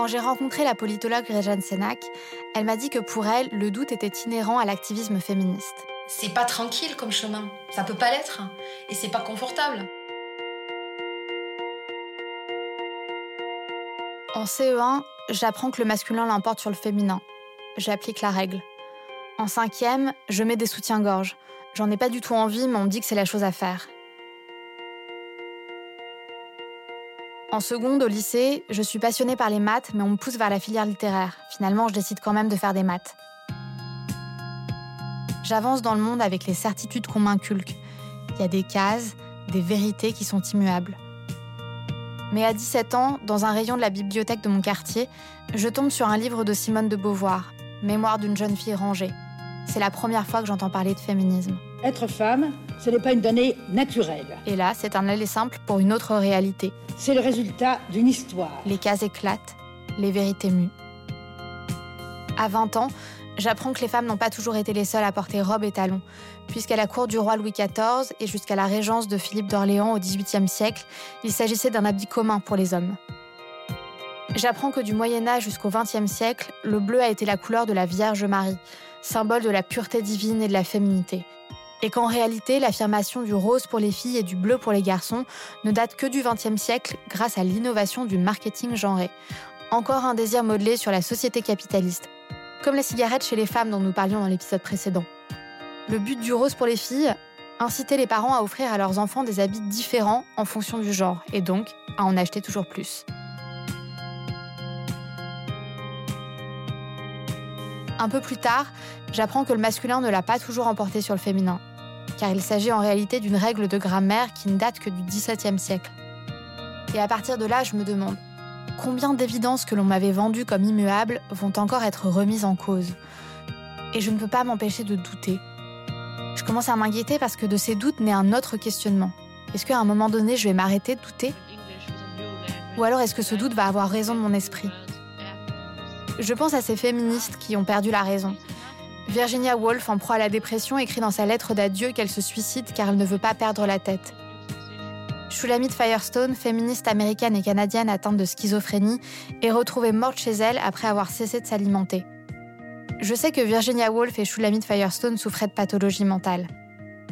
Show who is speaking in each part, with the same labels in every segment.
Speaker 1: Quand j'ai rencontré la politologue Rejane Senak, elle m'a dit que pour elle, le doute était inhérent à l'activisme féministe.
Speaker 2: C'est pas tranquille comme chemin, ça peut pas l'être, et c'est pas confortable.
Speaker 1: En CE1, j'apprends que le masculin l'emporte sur le féminin. J'applique la règle. En cinquième, je mets des soutiens-gorge. J'en ai pas du tout envie, mais on me dit que c'est la chose à faire. En seconde, au lycée, je suis passionnée par les maths, mais on me pousse vers la filière littéraire. Finalement, je décide quand même de faire des maths. J'avance dans le monde avec les certitudes qu'on m'inculque. Il y a des cases, des vérités qui sont immuables. Mais à 17 ans, dans un rayon de la bibliothèque de mon quartier, je tombe sur un livre de Simone de Beauvoir, Mémoire d'une jeune fille rangée. C'est la première fois que j'entends parler de féminisme.
Speaker 3: Être femme, ce n'est pas une donnée naturelle.
Speaker 1: Et là, c'est un aller simple pour une autre réalité.
Speaker 3: C'est le résultat d'une histoire.
Speaker 1: Les cases éclatent, les vérités muent. À 20 ans, j'apprends que les femmes n'ont pas toujours été les seules à porter robe et talons, puisqu'à la cour du roi Louis XIV et jusqu'à la régence de Philippe d'Orléans au XVIIIe siècle, il s'agissait d'un habit commun pour les hommes. J'apprends que du Moyen Âge jusqu'au XXe siècle, le bleu a été la couleur de la Vierge Marie, symbole de la pureté divine et de la féminité. Et qu'en réalité, l'affirmation du rose pour les filles et du bleu pour les garçons ne date que du XXe siècle grâce à l'innovation du marketing genré. Encore un désir modelé sur la société capitaliste, comme la cigarette chez les femmes dont nous parlions dans l'épisode précédent. Le but du rose pour les filles, inciter les parents à offrir à leurs enfants des habits différents en fonction du genre, et donc à en acheter toujours plus. Un peu plus tard, j'apprends que le masculin ne l'a pas toujours emporté sur le féminin, car il s'agit en réalité d'une règle de grammaire qui ne date que du XVIIe siècle. Et à partir de là, je me demande, combien d'évidences que l'on m'avait vendues comme immuables vont encore être remises en cause? Et je ne peux pas m'empêcher de douter. Je commence à m'inquiéter parce que de ces doutes naît un autre questionnement. Est-ce qu'à un moment donné, je vais m'arrêter de douter? Ou alors est-ce que ce doute va avoir raison de mon esprit? Je pense à ces féministes qui ont perdu la raison. Virginia Woolf, en proie à la dépression, écrit dans sa lettre d'adieu qu'elle se suicide car elle ne veut pas perdre la tête. Shulamit Firestone, féministe américaine et canadienne atteinte de schizophrénie, est retrouvée morte chez elle après avoir cessé de s'alimenter. Je sais que Virginia Woolf et Shulamit Firestone souffraient de pathologie mentale.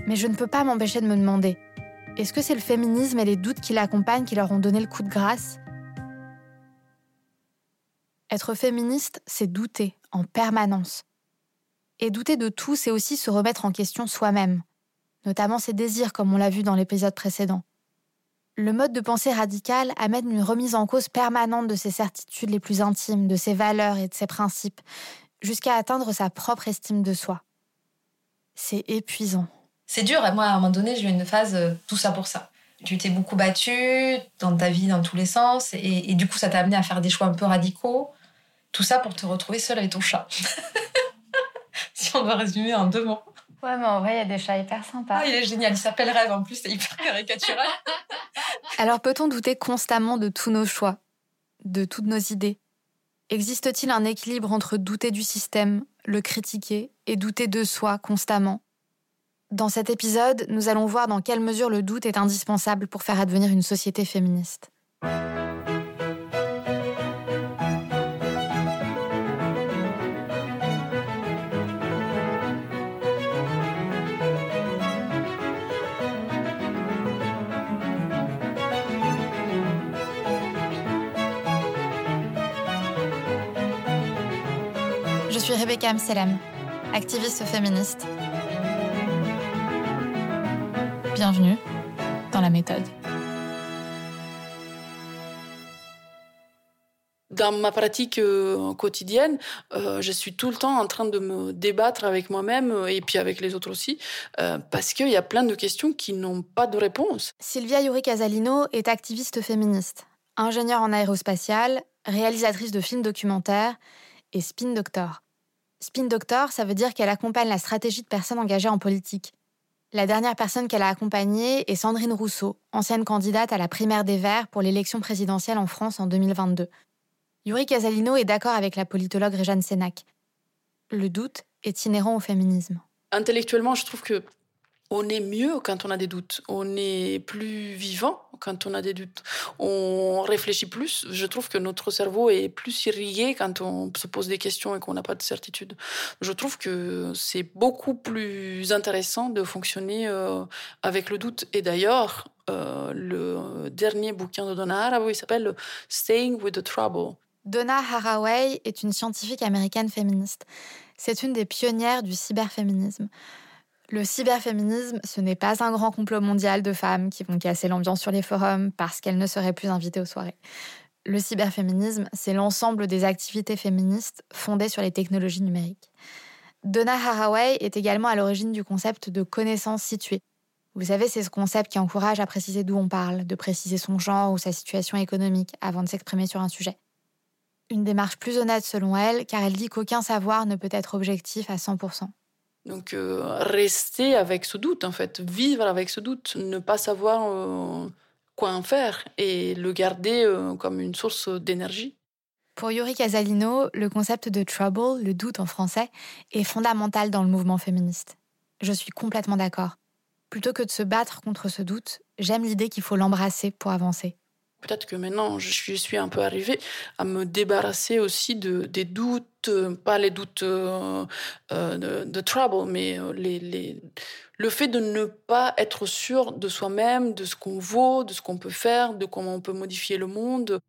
Speaker 1: Mais je ne peux pas m'empêcher de me demander est-ce que c'est le féminisme et les doutes qui l'accompagnent qui leur ont donné le coup de grâce? Être féministe, c'est douter en permanence. Et douter de tout, c'est aussi se remettre en question soi-même, notamment ses désirs, comme on l'a vu dans l'épisode précédent. Le mode de pensée radical amène une remise en cause permanente de ses certitudes les plus intimes, de ses valeurs et de ses principes, jusqu'à atteindre sa propre estime de soi. C'est épuisant.
Speaker 2: C'est dur, moi à un moment donné j'ai eu une phase euh, tout ça pour ça. Tu t'es beaucoup battu dans ta vie dans tous les sens et, et du coup ça t'a amené à faire des choix un peu radicaux. Tout ça pour te retrouver seule avec ton chat. on doit résumer en deux mots.
Speaker 1: Ouais, mais en vrai, il y a des chats hyper sympas.
Speaker 2: Ah, il est génial. Il s'appelle Rêve en plus, c'est hyper caricatural.
Speaker 1: Alors, peut-on douter constamment de tous nos choix, de toutes nos idées? Existe-t-il un équilibre entre douter du système, le critiquer, et douter de soi constamment? Dans cet épisode, nous allons voir dans quelle mesure le doute est indispensable pour faire advenir une société féministe. Suis Rebecca Amselem, activiste féministe. Bienvenue dans la méthode.
Speaker 4: Dans ma pratique euh, quotidienne, euh, je suis tout le temps en train de me débattre avec moi-même euh, et puis avec les autres aussi, parce qu'il y a plein de questions qui n'ont pas de réponse.
Speaker 1: Sylvia Yuri Casalino est activiste féministe, ingénieure en aérospatiale, réalisatrice de films documentaires et spin doctor. Spin Doctor, ça veut dire qu'elle accompagne la stratégie de personnes engagées en politique. La dernière personne qu'elle a accompagnée est Sandrine Rousseau, ancienne candidate à la primaire des Verts pour l'élection présidentielle en France en 2022. Yuri Casalino est d'accord avec la politologue Réjeanne Sénac. Le doute est inhérent au féminisme.
Speaker 4: Intellectuellement, je trouve que on est mieux quand on a des doutes. On est plus vivant quand on a des doutes. On réfléchit plus. Je trouve que notre cerveau est plus irrigué quand on se pose des questions et qu'on n'a pas de certitude. Je trouve que c'est beaucoup plus intéressant de fonctionner euh, avec le doute. Et d'ailleurs, euh, le dernier bouquin de Donna Haraway s'appelle Staying with the Trouble.
Speaker 1: Donna Haraway est une scientifique américaine féministe. C'est une des pionnières du cyberféminisme. Le cyberféminisme, ce n'est pas un grand complot mondial de femmes qui vont casser l'ambiance sur les forums parce qu'elles ne seraient plus invitées aux soirées. Le cyberféminisme, c'est l'ensemble des activités féministes fondées sur les technologies numériques. Donna Haraway est également à l'origine du concept de connaissance située. Vous savez, c'est ce concept qui encourage à préciser d'où on parle, de préciser son genre ou sa situation économique avant de s'exprimer sur un sujet. Une démarche plus honnête selon elle, car elle dit qu'aucun savoir ne peut être objectif à 100%.
Speaker 4: Donc euh, rester avec ce doute, en fait, vivre avec ce doute, ne pas savoir euh, quoi en faire et le garder euh, comme une source d'énergie.
Speaker 1: Pour Yuri Casalino, le concept de trouble, le doute en français, est fondamental dans le mouvement féministe. Je suis complètement d'accord. Plutôt que de se battre contre ce doute, j'aime l'idée qu'il faut l'embrasser pour avancer.
Speaker 4: Peut-être que maintenant, je suis, un peu arrivée à me débarrasser aussi de, des doutes, euh, pas les doutes euh, euh, de, trouble, mais le fait de ne pas être sûr de soi-même, de ce qu'on vaut, de ce qu'on peut faire, de comment on peut modifier le monde.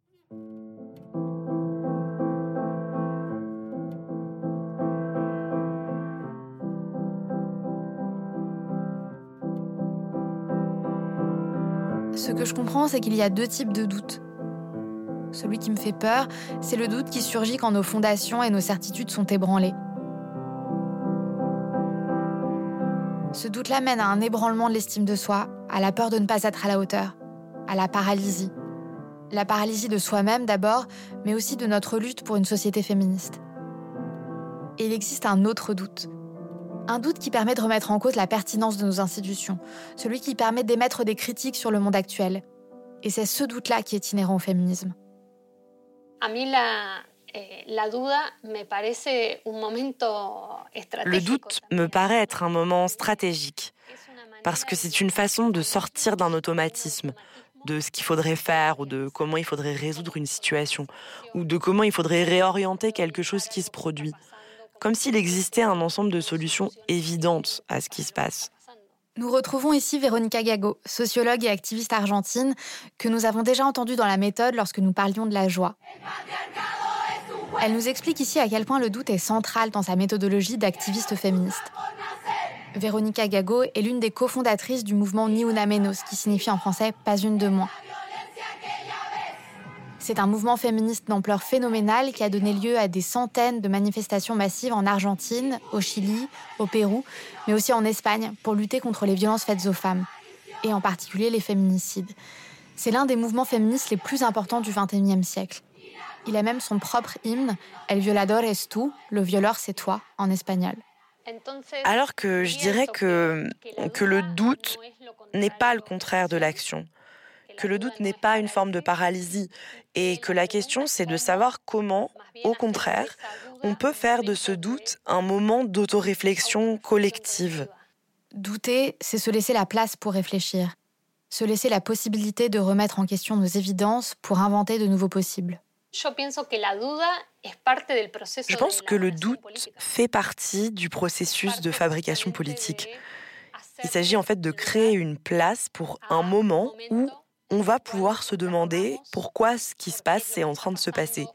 Speaker 1: Que je comprends, c'est qu'il y a deux types de doutes. Celui qui me fait peur, c'est le doute qui surgit quand nos fondations et nos certitudes sont ébranlées. Ce doute-là mène à un ébranlement de l'estime de soi, à la peur de ne pas être à la hauteur, à la paralysie. La paralysie de soi-même d'abord, mais aussi de notre lutte pour une société féministe. Et il existe un autre doute, un doute qui permet de remettre en cause la pertinence de nos institutions, celui qui permet d'émettre des critiques sur le monde actuel. Et c'est ce doute-là qui est inhérent au féminisme.
Speaker 5: Eh, le
Speaker 6: doute me paraît être un moment stratégique, parce que c'est une façon de sortir d'un automatisme, de ce qu'il faudrait faire ou de comment il faudrait résoudre une situation, ou de comment il faudrait réorienter quelque chose qui se produit comme s'il existait un ensemble de solutions évidentes à ce qui se passe.
Speaker 1: Nous retrouvons ici Véronica Gago, sociologue et activiste argentine, que nous avons déjà entendue dans la méthode lorsque nous parlions de la joie. Elle nous explique ici à quel point le doute est central dans sa méthodologie d'activiste féministe. Véronica Gago est l'une des cofondatrices du mouvement Ni Una Menos, qui signifie en français pas une de moins. C'est un mouvement féministe d'ampleur phénoménale qui a donné lieu à des centaines de manifestations massives en Argentine, au Chili, au Pérou, mais aussi en Espagne pour lutter contre les violences faites aux femmes, et en particulier les féminicides. C'est l'un des mouvements féministes les plus importants du XXIe siècle. Il a même son propre hymne, El violador es tú, le violeur c'est toi, en espagnol.
Speaker 6: Alors que je dirais que, que le doute n'est pas le contraire de l'action que le doute n'est pas une forme de paralysie et que la question c'est de savoir comment, au contraire, on peut faire de ce doute un moment d'autoréflexion collective.
Speaker 1: Douter, c'est se laisser la place pour réfléchir, se laisser la possibilité de remettre en question nos évidences pour inventer de nouveaux possibles.
Speaker 6: Je pense que le doute fait partie du processus de fabrication politique. Il s'agit en fait de créer une place pour un moment où on va pouvoir se demander pourquoi ce qui se passe est en train de se passer.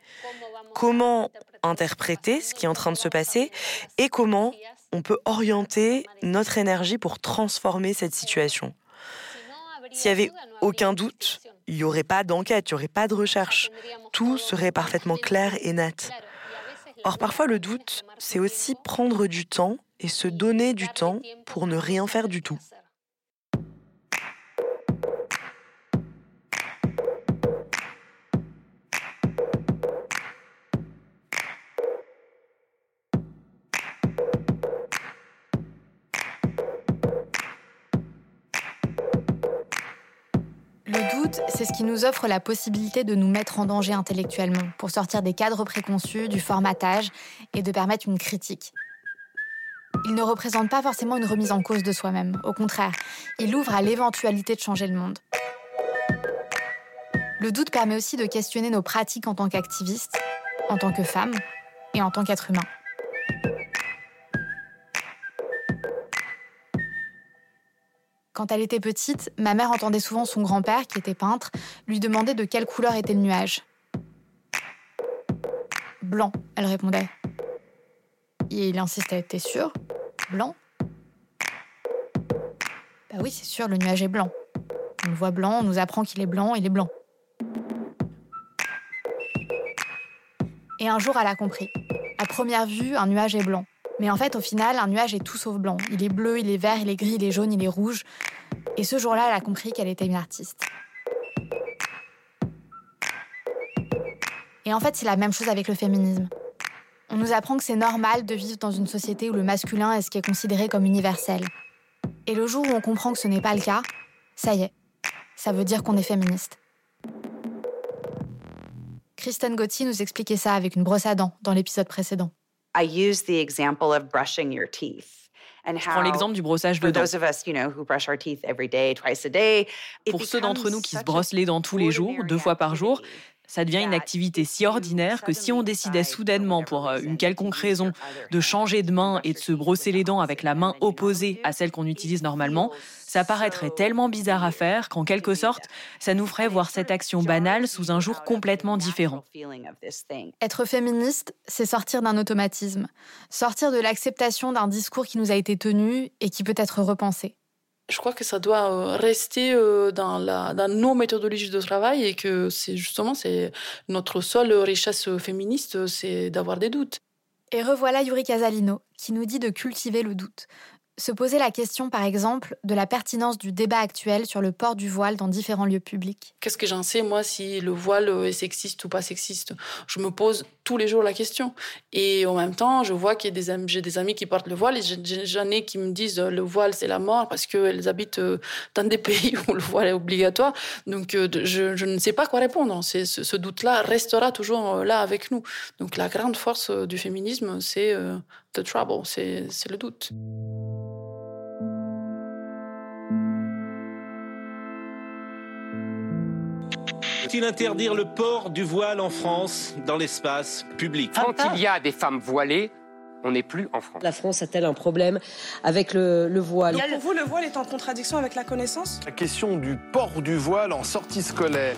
Speaker 6: Comment interpréter ce qui est en train de se passer et comment on peut orienter notre énergie pour transformer cette situation. S'il n'y avait aucun doute, il n'y aurait pas d'enquête, il n'y aurait pas de recherche. Tout serait parfaitement clair et net. Or, parfois, le doute, c'est aussi prendre du temps et se donner du temps pour ne rien faire du tout.
Speaker 1: C'est ce qui nous offre la possibilité de nous mettre en danger intellectuellement, pour sortir des cadres préconçus, du formatage et de permettre une critique. Il ne représente pas forcément une remise en cause de soi-même, au contraire, il ouvre à l'éventualité de changer le monde. Le doute permet aussi de questionner nos pratiques en tant qu'activistes, en tant que femmes et en tant qu'êtres humains. Quand elle était petite, ma mère entendait souvent son grand-père, qui était peintre, lui demander de quelle couleur était le nuage. Blanc, elle répondait. Et il insistait, t'es sûr? Blanc? Bah oui, c'est sûr, le nuage est blanc. On le voit blanc, on nous apprend qu'il est blanc, il est blanc. Et un jour, elle a compris. À première vue, un nuage est blanc. Mais en fait, au final, un nuage est tout sauf blanc. Il est bleu, il est vert, il est gris, il est jaune, il est rouge. Et ce jour-là, elle a compris qu'elle était une artiste. Et en fait, c'est la même chose avec le féminisme. On nous apprend que c'est normal de vivre dans une société où le masculin est ce qui est considéré comme universel. Et le jour où on comprend que ce n'est pas le cas, ça y est, ça veut dire qu'on est féministe. Kristen Gotti nous expliquait ça avec une brosse à dents dans l'épisode précédent.
Speaker 7: Je prends l'exemple du brossage de dents. Pour ceux d'entre nous qui se brossent les dents tous les jours, deux fois par jour, ça devient une activité si ordinaire que si on décidait soudainement, pour euh, une quelconque raison, de changer de main et de se brosser les dents avec la main opposée à celle qu'on utilise normalement, ça paraîtrait tellement bizarre à faire qu'en quelque sorte, ça nous ferait voir cette action banale sous un jour complètement différent.
Speaker 1: Être féministe, c'est sortir d'un automatisme, sortir de l'acceptation d'un discours qui nous a été tenu et qui peut être repensé
Speaker 4: je crois que ça doit euh, rester euh, dans, nos méthodologies de travail et que c'est justement c'est notre seule richesse féministe, c'est d'avoir des doutes.
Speaker 1: Et revoilà Yuri Casalino qui nous dit de cultiver le doute, se poser la question, par exemple, de la pertinence du débat actuel sur le port du voile dans différents lieux publics.
Speaker 4: Qu'est-ce que j'en sais, moi, si le voile est sexiste ou pas sexiste? Je me pose tous les jours la question. Et en même temps, je vois que j'ai des amis qui portent le voile et j'en ai qui me disent le voile, c'est la mort parce qu'elles habitent euh, dans des pays où le voile est obligatoire. Donc, euh, je, ne sais pas quoi répondre. Ce, ce doute-là restera toujours euh, là avec nous. Donc, la grande force du féminisme, c'est the trouble, c'est le doute.
Speaker 8: Faut-il interdire le port du voile en France dans l'espace public?
Speaker 9: Quand il y a des femmes voilées, on n'est plus en France.
Speaker 10: La France a-t-elle un problème avec le, voile?
Speaker 11: Donc pour vous, le voile est en contradiction avec la connaissance?
Speaker 12: La question du port du voile en sortie scolaire.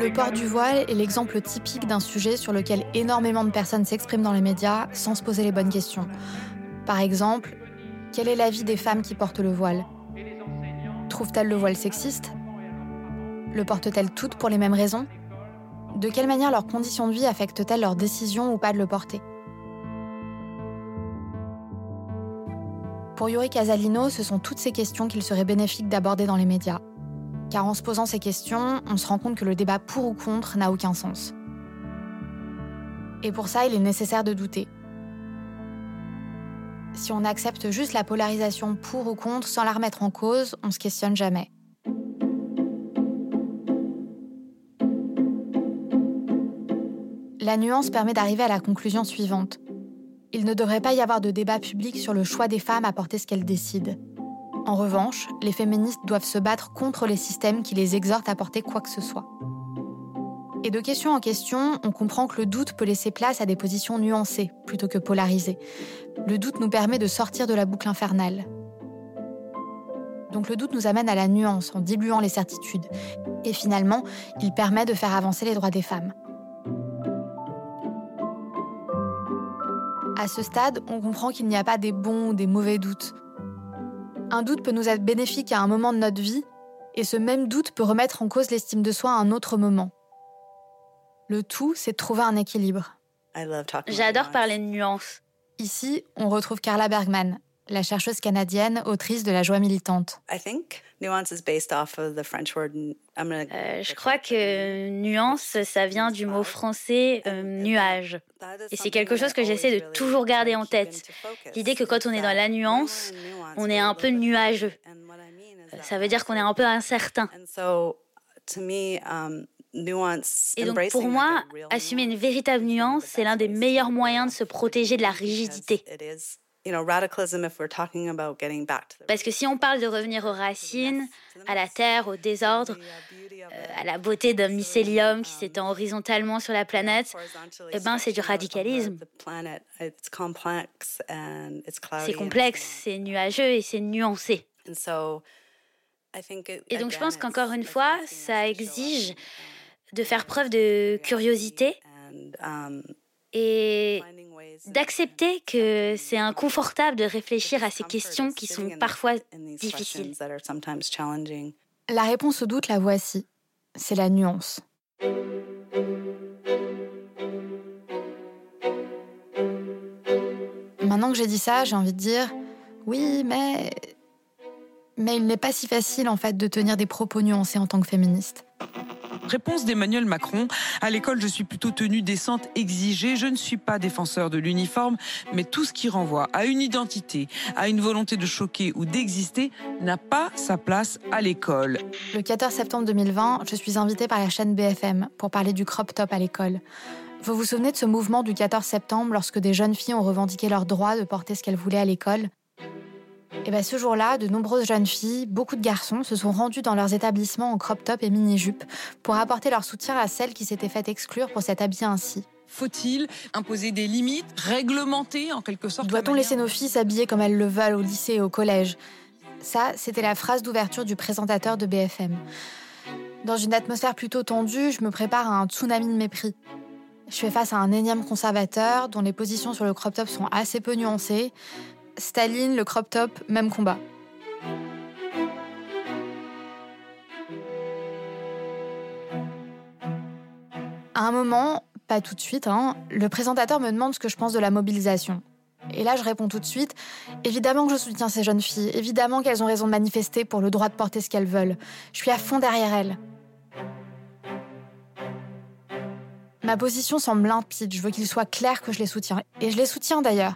Speaker 1: Le port du voile est l'exemple typique d'un sujet sur lequel énormément de personnes s'expriment dans les médias sans se poser les bonnes questions. Par exemple, quel est l'avis des femmes qui portent le voile? Trouvent-elles le voile sexiste? Le portent-elles toutes pour les mêmes raisons? De quelle manière leurs conditions de vie affectent-elles leur décision ou pas de le porter? Pour Yuri Casalino, ce sont toutes ces questions qu'il serait bénéfique d'aborder dans les médias. Car en se posant ces questions, on se rend compte que le débat pour ou contre n'a aucun sens. Et pour ça, il est nécessaire de douter. Si on accepte juste la polarisation pour ou contre sans la remettre en cause, on se questionne jamais. La nuance permet d'arriver à la conclusion suivante. Il ne devrait pas y avoir de débat public sur le choix des femmes à porter ce qu'elles décident. En revanche, les féministes doivent se battre contre les systèmes qui les exhortent à porter quoi que ce soit. Et de question en question, on comprend que le doute peut laisser place à des positions nuancées plutôt que polarisées. Le doute nous permet de sortir de la boucle infernale. Donc le doute nous amène à la nuance en diluant les certitudes. Et finalement, il permet de faire avancer les droits des femmes. À ce stade, on comprend qu'il n'y a pas des bons ou des mauvais doutes. Un doute peut nous être bénéfique à un moment de notre vie, et ce même doute peut remettre en cause l'estime de soi à un autre moment. Le tout, c'est de trouver un équilibre.
Speaker 13: J'adore parler de nuances.
Speaker 1: Ici, on retrouve Carla Bergman, la chercheuse canadienne, autrice de La joie militante.
Speaker 13: Euh, je crois que nuance, ça vient du mot français euh, nuage. Et c'est quelque chose que j'essaie de toujours garder en tête. L'idée que quand on est dans la nuance, on est un peu nuageux. Ça veut dire qu'on est un peu incertain. Et donc pour moi, assumer une véritable nuance, c'est l'un des meilleurs moyens de se protéger de la rigidité. Parce que si on parle de revenir aux racines, à la terre, au désordre, euh, à la beauté d'un mycélium qui s'étend horizontalement sur la planète, eh ben, c'est du radicalisme. C'est complexe, c'est nuageux et c'est nuancé. Et donc je pense qu'encore une fois, ça exige de faire preuve de curiosité et d'accepter que c'est inconfortable de réfléchir à ces questions qui sont parfois difficiles.
Speaker 1: La réponse au doute, la voici. C'est la nuance. Maintenant que j'ai dit ça, j'ai envie de dire oui, mais mais il n'est pas si facile en fait de tenir des propos nuancés en tant que féministe.
Speaker 14: Réponse d'Emmanuel Macron. À l'école, je suis plutôt tenue décente, exigée. Je ne suis pas défenseur de l'uniforme, mais tout ce qui renvoie à une identité, à une volonté de choquer ou d'exister n'a pas sa place à l'école.
Speaker 1: Le 14 septembre 2020, je suis invitée par la chaîne BFM pour parler du crop top à l'école. Vous vous souvenez de ce mouvement du 14 septembre lorsque des jeunes filles ont revendiqué leur droit de porter ce qu'elles voulaient à l'école? Et eh bien ce jour-là, de nombreuses jeunes filles, beaucoup de garçons se sont rendus dans leurs établissements en crop top et mini-jupe pour apporter leur soutien à celles qui s'étaient fait exclure pour s'être habillées ainsi.
Speaker 14: Faut-il imposer des limites, réglementer en quelque sorte
Speaker 1: Doit-on laisser nos filles s'habiller comme elles le veulent au lycée et au collège? Ça, c'était la phrase d'ouverture du présentateur de BFM. Dans une atmosphère plutôt tendue, je me prépare à un tsunami de mépris. Je fais face à un énième conservateur dont les positions sur le crop top sont assez peu nuancées, Staline, le crop top, même combat. À un moment, pas tout de suite, hein, le présentateur me demande ce que je pense de la mobilisation. Et là, je réponds tout de suite évidemment que je soutiens ces jeunes filles, évidemment qu'elles ont raison de manifester pour le droit de porter ce qu'elles veulent. Je suis à fond derrière elles. Ma position semble limpide, je veux qu'il soit clair que je les soutiens. Et je les soutiens d'ailleurs.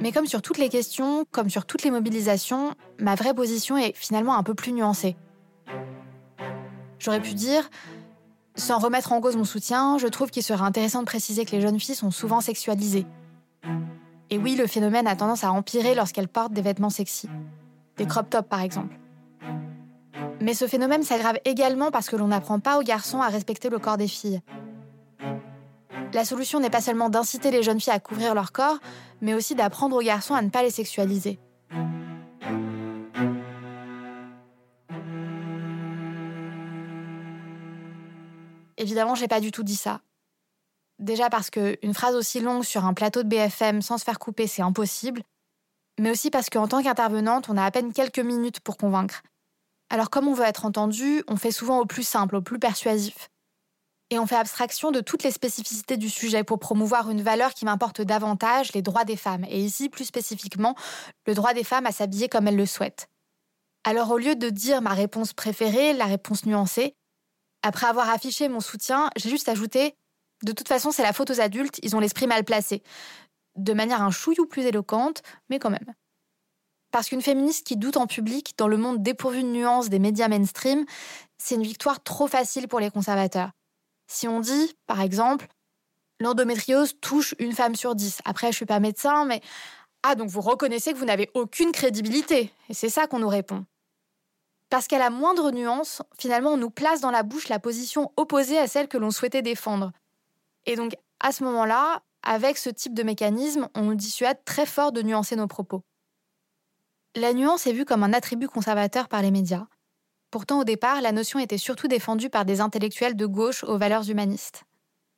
Speaker 1: Mais comme sur toutes les questions, comme sur toutes les mobilisations, ma vraie position est finalement un peu plus nuancée. J'aurais pu dire, sans remettre en cause mon soutien, je trouve qu'il serait intéressant de préciser que les jeunes filles sont souvent sexualisées. Et oui, le phénomène a tendance à empirer lorsqu'elles portent des vêtements sexy. Des crop tops par exemple. Mais ce phénomène s'aggrave également parce que l'on n'apprend pas aux garçons à respecter le corps des filles. La solution n'est pas seulement d'inciter les jeunes filles à couvrir leur corps, mais aussi d'apprendre aux garçons à ne pas les sexualiser. Évidemment, j'ai pas du tout dit ça. Déjà parce qu'une phrase aussi longue sur un plateau de BFM sans se faire couper, c'est impossible. Mais aussi parce qu'en tant qu'intervenante, on a à peine quelques minutes pour convaincre. Alors comme on veut être entendu, on fait souvent au plus simple, au plus persuasif et on fait abstraction de toutes les spécificités du sujet pour promouvoir une valeur qui m'importe davantage, les droits des femmes, et ici plus spécifiquement le droit des femmes à s'habiller comme elles le souhaitent. Alors au lieu de dire ma réponse préférée, la réponse nuancée, après avoir affiché mon soutien, j'ai juste ajouté de toute façon c'est la faute aux adultes, ils ont l'esprit mal placé, de manière un chouillou plus éloquente, mais quand même. Parce qu'une féministe qui doute en public, dans le monde dépourvu de nuances des médias mainstream, c'est une victoire trop facile pour les conservateurs. Si on dit, par exemple, l'endométriose touche une femme sur dix, après je suis pas médecin, mais ah donc vous reconnaissez que vous n'avez aucune crédibilité, et c'est ça qu'on nous répond. Parce qu'à la moindre nuance, finalement, on nous place dans la bouche la position opposée à celle que l'on souhaitait défendre. Et donc, à ce moment-là, avec ce type de mécanisme, on nous dissuade très fort de nuancer nos propos. La nuance est vue comme un attribut conservateur par les médias, Pourtant, au départ, la notion était surtout défendue par des intellectuels de gauche aux valeurs humanistes,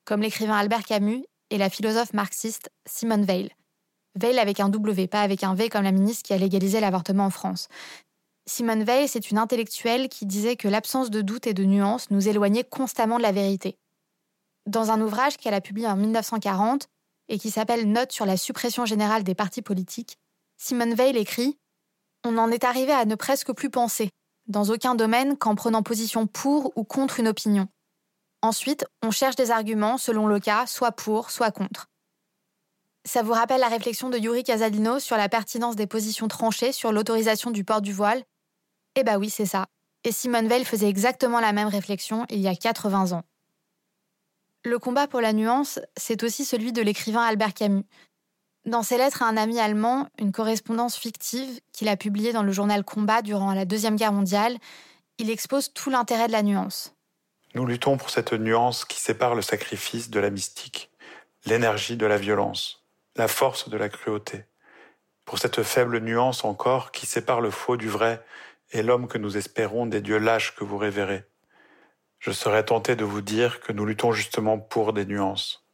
Speaker 1: comme l'écrivain Albert Camus et la philosophe marxiste Simone Veil. Veil avec un W, pas avec un V comme la ministre qui a légalisé l'avortement en France. Simone Veil, c'est une intellectuelle qui disait que l'absence de doute et de nuance nous éloignait constamment de la vérité. Dans un ouvrage qu'elle a publié en 1940 et qui s'appelle Notes sur la suppression générale des partis politiques, Simone Veil écrit On en est arrivé à ne presque plus penser, dans aucun domaine qu'en prenant position pour ou contre une opinion. Ensuite, on cherche des arguments selon le cas, soit pour, soit contre. Ça vous rappelle la réflexion de Yuri Casalino sur la pertinence des positions tranchées sur l'autorisation du port du voile? Eh bah oui, c'est ça. Et Simone Veil faisait exactement la même réflexion il y a 80 ans. Le combat pour la nuance, c'est aussi celui de l'écrivain Albert Camus. Dans ses lettres à un ami allemand, une correspondance fictive qu'il a publiée dans le journal Combat durant la Deuxième Guerre mondiale, il expose tout l'intérêt de la nuance.
Speaker 15: Nous luttons pour cette nuance qui sépare le sacrifice de la mystique, l'énergie de la violence, la force de la cruauté. Pour cette faible nuance encore qui sépare le faux du vrai et l'homme que nous espérons des dieux lâches que vous révérez. Je serais tenté de vous dire que nous luttons justement pour des nuances,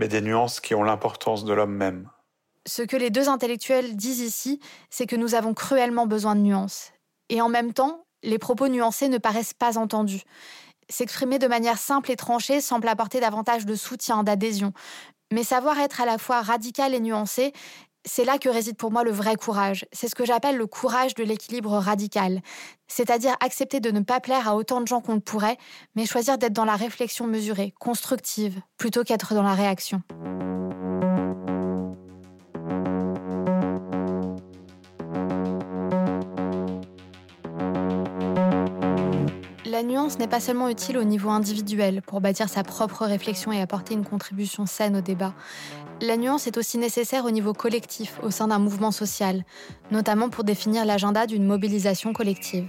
Speaker 15: mais des nuances qui ont l'importance de l'homme même.
Speaker 1: Ce que les deux intellectuels disent ici, c'est que nous avons cruellement besoin de nuances. Et en même temps, les propos nuancés ne paraissent pas entendus. S'exprimer de manière simple et tranchée semble apporter davantage de soutien, d'adhésion. Mais savoir être à la fois radical et nuancé, c'est là que réside pour moi le vrai courage. C'est ce que j'appelle le courage de l'équilibre radical. C'est-à-dire accepter de ne pas plaire à autant de gens qu'on le pourrait, mais choisir d'être dans la réflexion mesurée, constructive, plutôt qu'être dans la réaction. La nuance n'est pas seulement utile au niveau individuel pour bâtir sa propre réflexion et apporter une contribution saine au débat. La nuance est aussi nécessaire au niveau collectif, au sein d'un mouvement social, notamment pour définir l'agenda d'une mobilisation collective.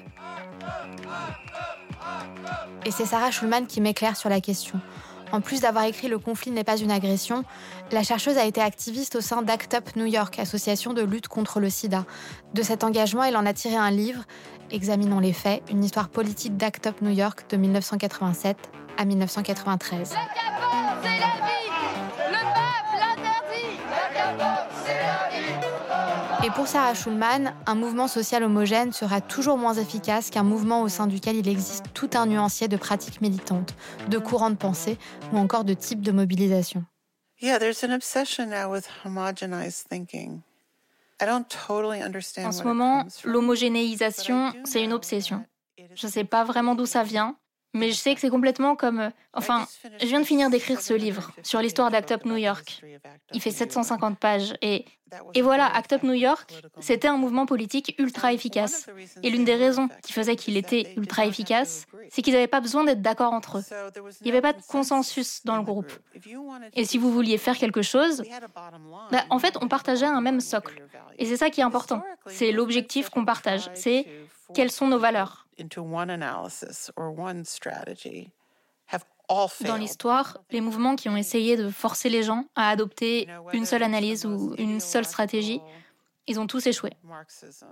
Speaker 1: Et c'est Sarah Schulman qui m'éclaire sur la question. En plus d'avoir écrit Le conflit n'est pas une agression, la chercheuse a été activiste au sein d'ACT UP New York, association de lutte contre le sida. De cet engagement, elle en a tiré un livre, Examinons les faits, une histoire politique d'ACT UP New York de 1987 à 1993. Et pour Sarah Schulman, un mouvement social homogène sera toujours moins efficace qu'un mouvement au sein duquel il existe tout un nuancier de pratiques militantes, de courants de pensée ou encore de types de mobilisation.
Speaker 16: Yeah, there's an obsession now with homogenized thinking.
Speaker 17: En ce moment, l'homogénéisation, c'est une obsession. Je ne sais pas vraiment d'où ça vient, mais je sais que c'est complètement comme... Euh, enfin, je viens de finir d'écrire ce livre sur l'histoire d'Act Up New York. Il fait 750 pages. Et, voilà, Act Up New York, c'était un mouvement politique ultra efficace. Et l'une des raisons qui faisait qu'il était ultra efficace, c'est qu'ils n'avaient pas besoin d'être d'accord entre eux. Il n'y avait pas de consensus dans le groupe. Et si vous vouliez faire quelque chose, bah, en fait, on partageait un même socle. Et c'est ça qui est important. C'est l'objectif qu'on partage. C'est quelles sont nos valeurs. Dans l'histoire, les mouvements qui ont essayé de forcer les gens à adopter une seule analyse ou une seule stratégie, ils ont tous échoué.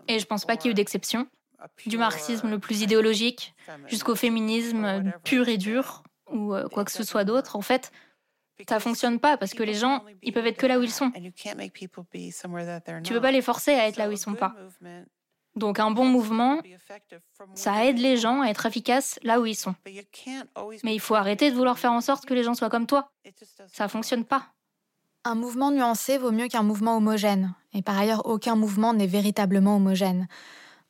Speaker 17: Et je ne pense pas qu'il y ait eu d'exception. Du marxisme le plus idéologique jusqu'au féminisme pur et dur, ou euh, quoi que ce soit d'autre, en fait, ça fonctionne pas parce que les gens, ils peuvent être que là où ils sont. Tu peux pas les forcer à être là où ils sont pas. Donc un bon mouvement, ça aide les gens à être efficaces là où ils sont. Mais il faut arrêter de vouloir faire en sorte que les gens soient comme toi. Ça fonctionne pas.
Speaker 1: Un mouvement nuancé vaut mieux qu'un mouvement homogène. Et par ailleurs, aucun mouvement n'est véritablement homogène.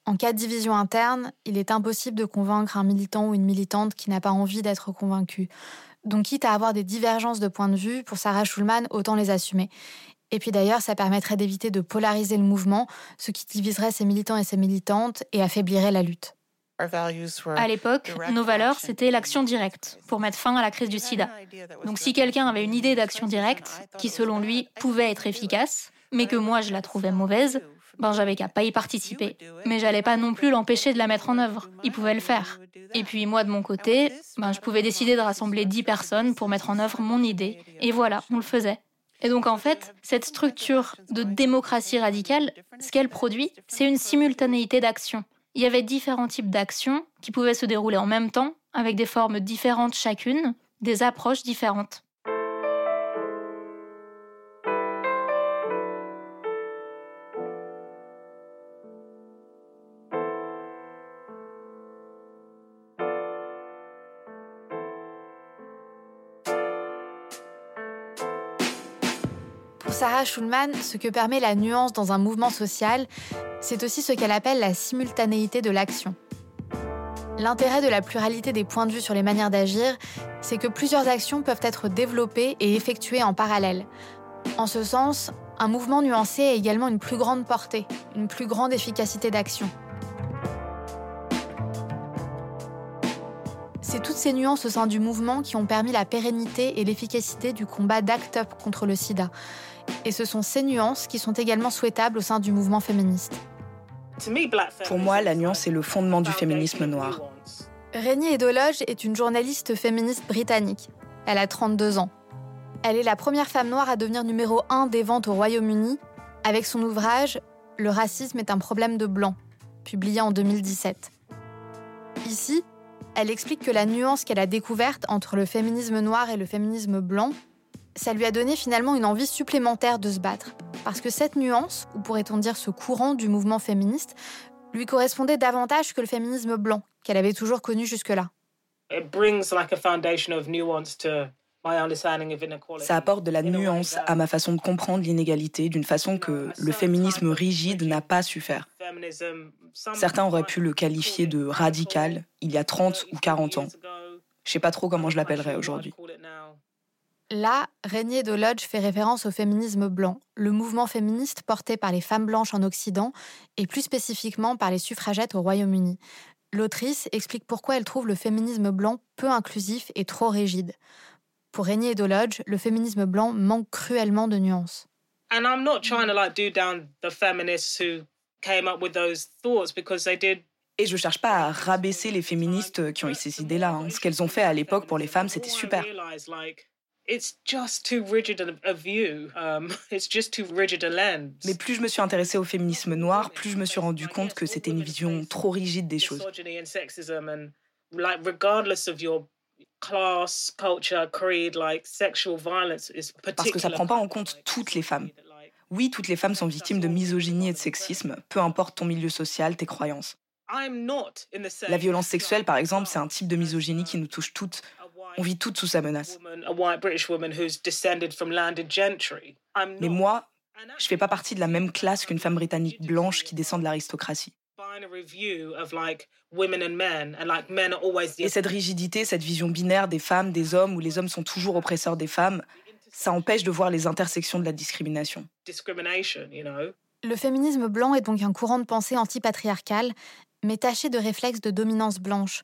Speaker 1: En cas de division interne, il est impossible de convaincre un militant ou une militante qui n'a pas envie d'être convaincu. Donc, quitte à avoir des divergences de points de vue, pour Sarah Schulman, autant les assumer. Et puis d'ailleurs, ça permettrait d'éviter de polariser le mouvement, ce qui diviserait ses militants et ses militantes et affaiblirait la lutte.
Speaker 17: À l'époque, nos valeurs, c'était l'action directe pour mettre fin à la crise du sida. Donc si quelqu'un avait une idée d'action directe, qui selon lui pouvait être efficace, mais que moi je la trouvais mauvaise, ben j'avais qu'à pas y participer. Mais j'allais pas non plus l'empêcher de la mettre en œuvre. Il pouvait le faire. Et puis moi de mon côté, ben je pouvais décider de rassembler 10 personnes pour mettre en œuvre mon idée. Et voilà, on le faisait. Et donc en fait, cette structure de démocratie radicale, ce qu'elle produit, c'est une simultanéité d'actions. Il y avait différents types d'actions qui pouvaient se dérouler en même temps, avec des formes différentes chacune, des approches différentes.
Speaker 1: Sarah Schulman, ce que permet la nuance dans un mouvement social, c'est aussi ce qu'elle appelle la simultanéité de l'action. L'intérêt de la pluralité des points de vue sur les manières d'agir, c'est que plusieurs actions peuvent être développées et effectuées en parallèle. En ce sens, un mouvement nuancé a également une plus grande portée, une plus grande efficacité d'action. C'est toutes ces nuances au sein du mouvement qui ont permis la pérennité et l'efficacité du combat d'ACT UP contre le sida. Et ce sont ces nuances qui sont également souhaitables au sein du mouvement féministe.
Speaker 18: Pour moi, la nuance est le fondement du féminisme noir.
Speaker 1: Rénie Edologe est une journaliste féministe britannique. Elle a 32 ans. Elle est la première femme noire à devenir numéro 1 des ventes au Royaume-Uni avec son ouvrage Le racisme est un problème de blanc, publié en 2017. Ici, elle explique que la nuance qu'elle a découverte entre le féminisme noir et le féminisme blanc, ça lui a donné finalement une envie supplémentaire de se battre. Parce que cette nuance, ou pourrait-on dire ce courant du mouvement féministe, lui correspondait davantage que le féminisme blanc qu'elle avait toujours connu jusque-là.
Speaker 18: Ça apporte de la nuance à ma façon de comprendre l'inégalité d'une façon que le féminisme rigide n'a pas su faire. Certains auraient pu le qualifier de radical il y a 30 ou 40 ans. Je sais pas trop comment je l'appellerais aujourd'hui.
Speaker 1: Là, Régnier de Lodge fait référence au féminisme blanc, le mouvement féministe porté par les femmes blanches en Occident et plus spécifiquement par les suffragettes au Royaume-Uni. L'autrice explique pourquoi elle trouve le féminisme blanc peu inclusif et trop rigide. Pour Régnier de Lodge, le féminisme blanc manque cruellement de nuances.
Speaker 18: And I'm not trying to like do down the feminists who came up with those thoughts because they did et je cherche pas à rabaisser les féministes qui ont eu ces idées-là. Hein. Ce qu'elles ont fait à l'époque pour les femmes, c'était super. Mais plus je me suis intéressée au féminisme noir, plus je me suis rendu compte que c'était une vision trop rigide des choses. Parce que ça prend pas en compte toutes les femmes. Oui, toutes les femmes sont victimes de misogynie et de sexisme, peu importe ton milieu social, tes croyances. La violence sexuelle, par exemple, c'est un type de misogynie qui nous touche toutes. On vit toutes sous sa menace. Mais moi, je fais pas partie de la même classe qu'une femme britannique blanche qui descend de l'aristocratie. Et cette rigidité, cette vision binaire des femmes, des hommes, où les hommes sont toujours oppresseurs des femmes, ça empêche de voir les intersections de la discrimination.
Speaker 1: Le féminisme blanc est donc un courant de pensée antipatriarcal, mais taché de réflexes de dominance blanche.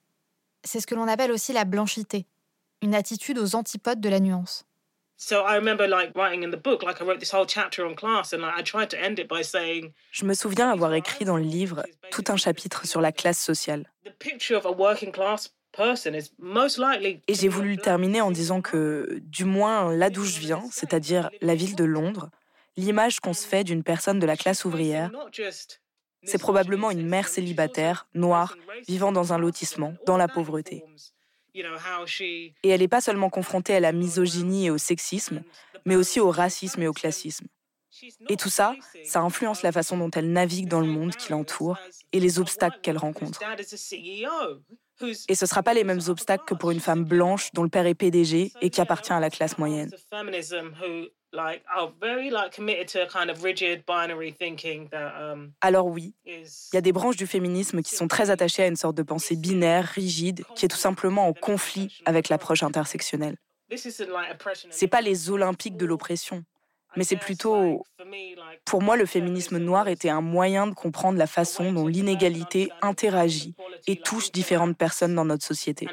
Speaker 1: C'est ce que l'on appelle aussi la blanchité, une attitude aux antipodes de la nuance.
Speaker 18: Je me souviens avoir écrit dans le livre tout un chapitre sur la classe sociale. Et j'ai voulu le terminer en disant que, du moins là d'où je viens, c'est-à-dire la ville de Londres, l'image qu'on se fait d'une personne de la classe ouvrière, c'est probablement une mère célibataire, noire, vivant dans un lotissement, dans la pauvreté. Et elle n'est pas seulement confrontée à la misogynie et au sexisme, mais aussi au racisme et au classisme. Et tout ça, ça influence la façon dont elle navigue dans le monde qui l'entoure et les obstacles qu'elle rencontre. Et ce ne sera pas les mêmes obstacles que pour une femme blanche dont le père est PDG et qui appartient à la classe moyenne. Alors oui, il y a des branches du féminisme qui sont très attachées à une sorte de pensée binaire, rigide, qui est tout simplement en conflit avec l'approche intersectionnelle. C'est pas les Olympiques de l'oppression mais c'est plutôt... Pour moi, le féminisme noir était un moyen de comprendre la façon dont l'inégalité interagit et touche différentes personnes dans notre société.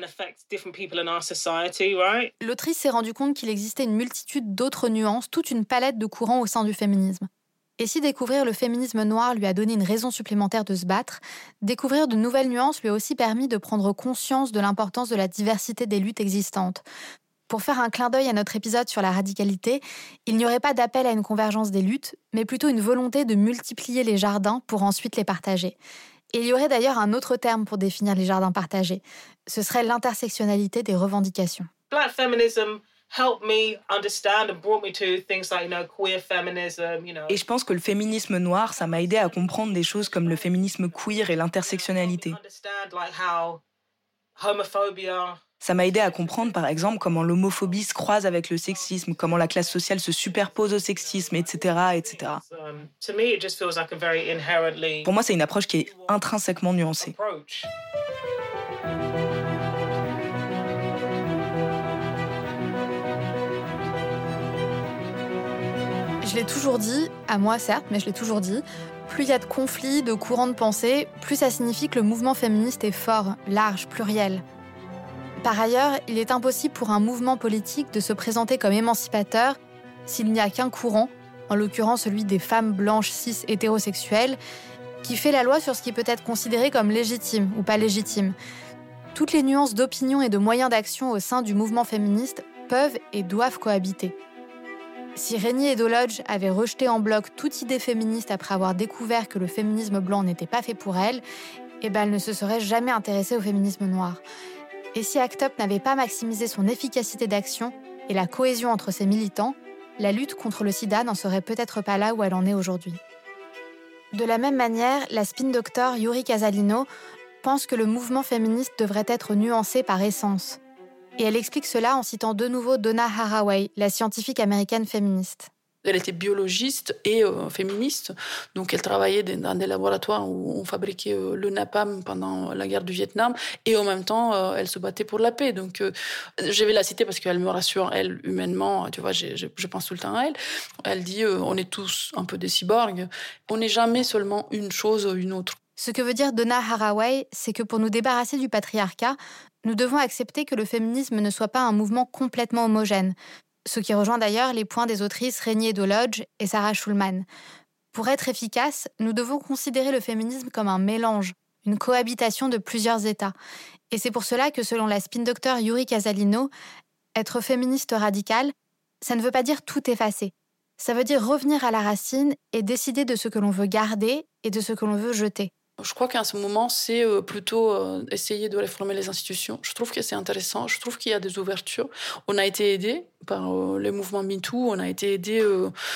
Speaker 1: L'autrice s'est rendue compte qu'il existait une multitude d'autres nuances, toute une palette de courants au sein du féminisme. Et si découvrir le féminisme noir lui a donné une raison supplémentaire de se battre, découvrir de nouvelles nuances lui a aussi permis de prendre conscience de l'importance de la diversité des luttes existantes, pour faire un clin d'œil à notre épisode sur la radicalité, il n'y aurait pas d'appel à une convergence des luttes, mais plutôt une volonté de multiplier les jardins pour ensuite les partager. Et il y aurait d'ailleurs un autre terme pour définir les jardins partagés. Ce serait l'intersectionnalité des revendications.
Speaker 18: Et je pense que le féminisme noir, ça m'a aidé à comprendre des choses comme le féminisme queer et l'intersectionnalité. Ça m'a aidé à comprendre, par exemple, comment l'homophobie se croise avec le sexisme, comment la classe sociale se superpose au sexisme, etc., etc. Pour moi, c'est une approche qui est intrinsèquement nuancée.
Speaker 1: Je l'ai toujours dit, à moi certes, mais je l'ai toujours dit, plus il y a de conflits, de courants de pensée, plus ça signifie que le mouvement féministe est fort, large, pluriel. Par ailleurs, il est impossible pour un mouvement politique de se présenter comme émancipateur s'il n'y a qu'un courant, en l'occurrence celui des femmes blanches cis hétérosexuelles, qui fait la loi sur ce qui peut être considéré comme légitime ou pas légitime. Toutes les nuances d'opinion et de moyens d'action au sein du mouvement féministe peuvent et doivent cohabiter. Si Régnier et Dolodge avaient rejeté en bloc toute idée féministe après avoir découvert que le féminisme blanc n'était pas fait pour elles, eh ben, elles ne se seraient jamais intéressées au féminisme noir. Et si ACT UP n'avait pas maximisé son efficacité d'action et la cohésion entre ses militants, la lutte contre le sida n'en serait peut-être pas là où elle en est aujourd'hui. De la même manière, la spin doctor Yuri Casalino pense que le mouvement féministe devrait être nuancé par essence. Et elle explique cela en citant de nouveau Donna Haraway, la scientifique américaine féministe.
Speaker 4: Elle était biologiste et euh, féministe, donc elle travaillait dans des laboratoires où on fabriquait euh, le napalm pendant la guerre du Vietnam, et en même temps, euh, elle se battait pour la paix. Donc, je vais la citer parce qu'elle me rassure, elle, humainement, tu vois, je pense tout le temps à elle. Elle dit, on est tous un peu des cyborgs, on n'est jamais seulement une chose ou une autre.
Speaker 1: Ce que veut dire Donna Haraway, c'est que pour nous débarrasser du patriarcat, nous devons accepter que le féminisme ne soit pas un mouvement complètement homogène, ce qui rejoint d'ailleurs les points des autrices Régnier Dolodge et Sarah Schulman. Pour être efficace, nous devons considérer le féminisme comme un mélange, une cohabitation de plusieurs États. Et c'est pour cela que, selon la spin docteur Yuri Casalino, être féministe radical, ça ne veut pas dire tout effacer. Ça veut dire revenir à la racine et décider de ce que l'on veut garder et de ce que l'on veut jeter.
Speaker 4: Je crois qu'à ce moment, c'est euh, plutôt euh, essayer de réformer les institutions. Je trouve que c'est intéressant. Je trouve qu'il y a des ouvertures. On a été aidé par euh, les mouvements MeToo. On a été aidé.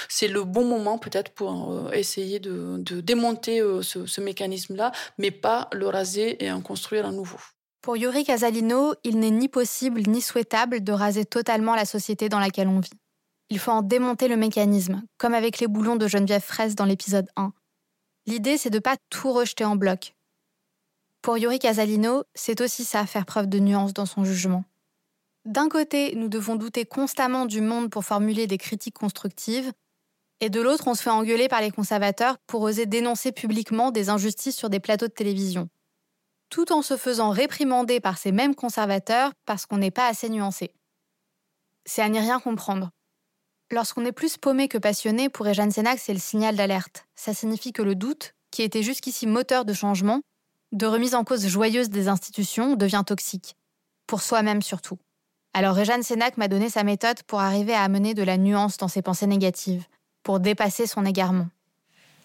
Speaker 4: C'est le bon moment peut-être pour essayer de, démonter ce, ce mécanisme-là, mais pas le raser et en construire un nouveau.
Speaker 1: Pour Yuri Casalino, il n'est ni possible ni souhaitable de raser totalement la société dans laquelle on vit. Il faut en démonter le mécanisme, comme avec les boulons de Geneviève Fraisse dans l'épisode 1. L'idée, c'est de ne pas tout rejeter en bloc. Pour Yuri Casalino, c'est aussi ça, faire preuve de nuance dans son jugement. D'un côté, nous devons douter constamment du monde pour formuler des critiques constructives, et de l'autre, on se fait engueuler par les conservateurs pour oser dénoncer publiquement des injustices sur des plateaux de télévision, tout en se faisant réprimander par ces mêmes conservateurs parce qu'on n'est pas assez nuancé. C'est à n'y rien comprendre. Lorsqu'on est plus paumé que passionné, pour Jeanne Sénac, c'est le signal d'alerte. Ça signifie que le doute, qui était jusqu'ici moteur de changement, de remise en cause joyeuse des institutions, devient toxique. Pour soi-même surtout. Alors Jeanne Sénac m'a donné sa méthode pour arriver à amener de la nuance dans ses pensées négatives, pour dépasser son égarement.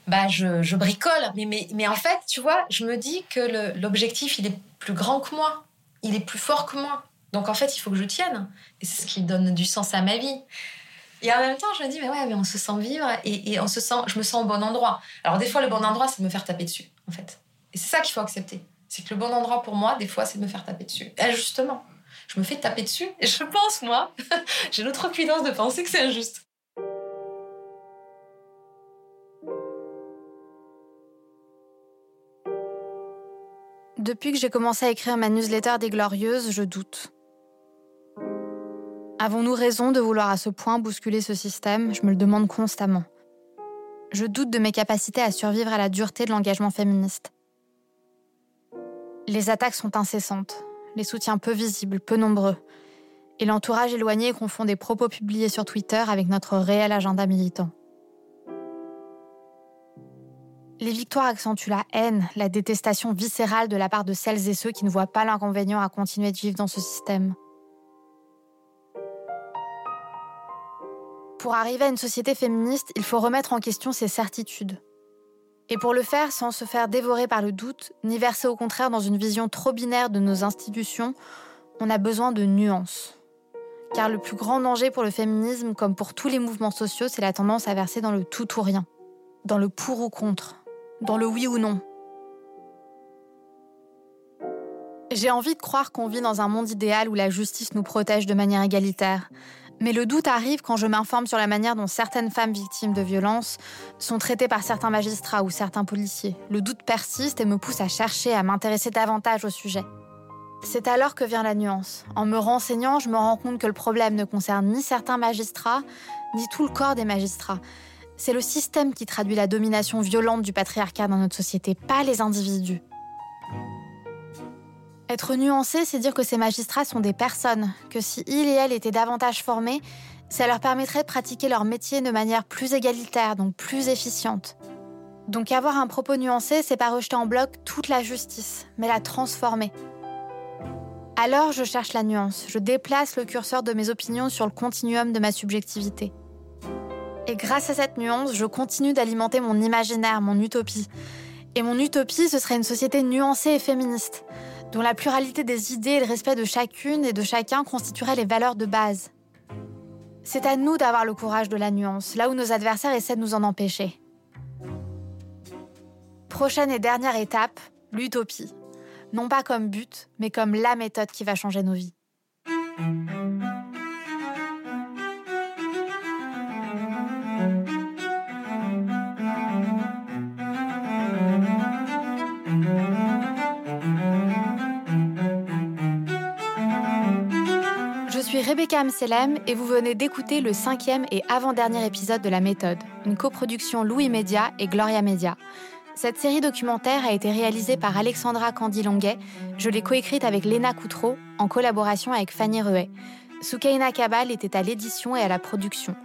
Speaker 2: Bah, je, bricole, mais, mais, mais, en fait, tu vois, je me dis que l'objectif, il est plus grand que moi, il est plus fort que moi. Donc en fait, il faut que je tienne. Et c'est ce qui donne du sens à ma vie. Et en même temps, je me dis, mais ouais, mais on se sent vivre et, on se sent, je me sens au bon endroit. Alors, des fois, le bon endroit, c'est de me faire taper dessus, en fait. Et c'est ça qu'il faut accepter. C'est que le bon endroit pour moi, des fois, c'est de me faire taper dessus. Et justement, je me fais taper dessus et je pense, moi, j'ai l'outrecuidance de penser que c'est injuste.
Speaker 1: Depuis que j'ai commencé à écrire ma newsletter des Glorieuses, je doute. Avons-nous raison de vouloir à ce point bousculer ce système? Je me le demande constamment. Je doute de mes capacités à survivre à la dureté de l'engagement féministe. Les attaques sont incessantes, les soutiens peu visibles, peu nombreux, et l'entourage éloigné confond des propos publiés sur Twitter avec notre réel agenda militant. Les victoires accentuent la haine, la détestation viscérale de la part de celles et ceux qui ne voient pas l'inconvénient à continuer de vivre dans ce système. Pour arriver à une société féministe, il faut remettre en question ses certitudes. Et pour le faire sans se faire dévorer par le doute, ni verser au contraire dans une vision trop binaire de nos institutions, on a besoin de nuances. Car le plus grand danger pour le féminisme, comme pour tous les mouvements sociaux, c'est la tendance à verser dans le tout ou rien, dans le pour ou contre, dans le oui ou non. J'ai envie de croire qu'on vit dans un monde idéal où la justice nous protège de manière égalitaire, mais le doute arrive quand je m'informe sur la manière dont certaines femmes victimes de violences sont traitées par certains magistrats ou certains policiers. Le doute persiste et me pousse à chercher, à m'intéresser davantage au sujet. C'est alors que vient la nuance. En me renseignant, je me rends compte que le problème ne concerne ni certains magistrats, ni tout le corps des magistrats. C'est le système qui traduit la domination violente du patriarcat dans notre société, pas les individus. Être nuancé, c'est dire que ces magistrats sont des personnes, que si ils et elles étaient davantage formés, Ça leur permettrait de pratiquer leur métier de manière plus égalitaire, donc plus efficiente. Donc avoir un propos nuancé, c'est pas rejeter en bloc toute la justice, mais la transformer. Alors je cherche la nuance, je déplace le curseur de mes opinions sur le continuum de ma subjectivité. Et grâce à cette nuance, je continue d'alimenter mon imaginaire, mon utopie. Et mon utopie, ce serait une société nuancée et féministe, dont la pluralité des idées et le respect de chacune et de chacun constitueraient les valeurs de base. C'est à nous d'avoir le courage de la nuance, là où nos adversaires essaient de nous en empêcher. Prochaine et dernière étape, l'utopie. Non pas comme but, mais comme la méthode qui va changer nos vies. Rebecca Amselem et vous venez d'écouter le cinquième et avant-dernier épisode de La Méthode, une coproduction Louis Média et Gloria Média. Cette série documentaire a été réalisée par Alexandra Candy-Longuet. Je l'ai coécrite avec Léna Coutreau en collaboration avec Fanny Ruet. Soukaina Kabal était à l'édition et à la production.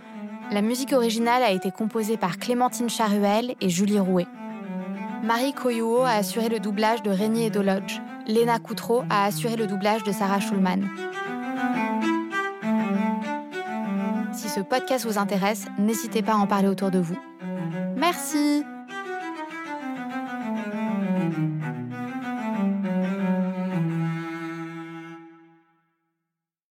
Speaker 1: La musique originale a été composée par Clémentine Charuel et Julie Rouet. Marie Koyuo a assuré le doublage de Régnier et Dolodge. Léna Coutreau a assuré le doublage de Sarah Schulman. Ce podcast vous intéresse, n'hésitez pas à en parler autour de vous. Merci